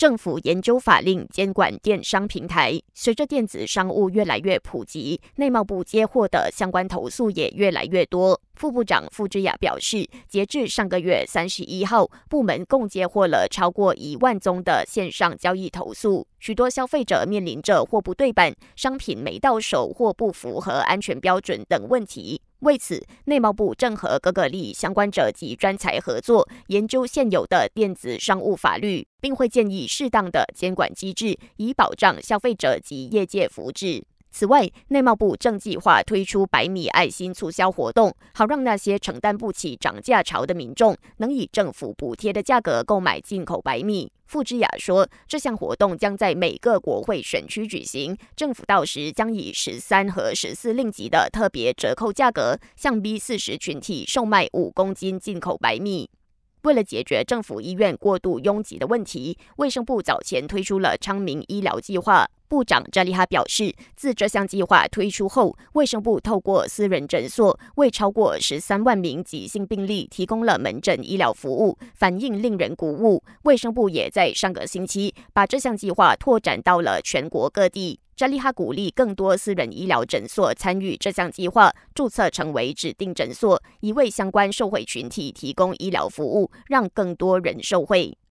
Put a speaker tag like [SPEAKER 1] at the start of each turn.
[SPEAKER 1] 政府研究法令监管电商平台。随着电子商务越来越普及，内贸部接获的相关投诉也越来越多。副部长傅之雅表示，截至上个月三十一号，部门共接获了超过一万宗的线上交易投诉。许多消费者面临着货不对版、商品没到手或不符合安全标准等问题。为此，内贸部正和各个利益相关者及专才合作，研究现有的电子商务法律，并会建议适当的监管机制，以保障消费者及业界福祉。此外，内贸部正计划推出百米爱心促销活动，好让那些承担不起涨价潮的民众，能以政府补贴的价格购买进口白米。傅之雅说，这项活动将在每个国会选区举行，政府到时将以十三和十四令吉的特别折扣价格，向 B 四十群体售卖五公斤进口白米。为了解决政府医院过度拥挤的问题，卫生部早前推出了昌明医疗计划。部长扎利哈表示，自这项计划推出后，卫生部透过私人诊所为超过十三万名急性病例提供了门诊医疗服务，反应令人鼓舞。卫生部也在上个星期把这项计划拓展到了全国各地。扎利哈鼓励更多私人医疗诊所参与这项计划，注册成为指定诊所，以为相关受惠群体提供医疗服务，让更多人受惠。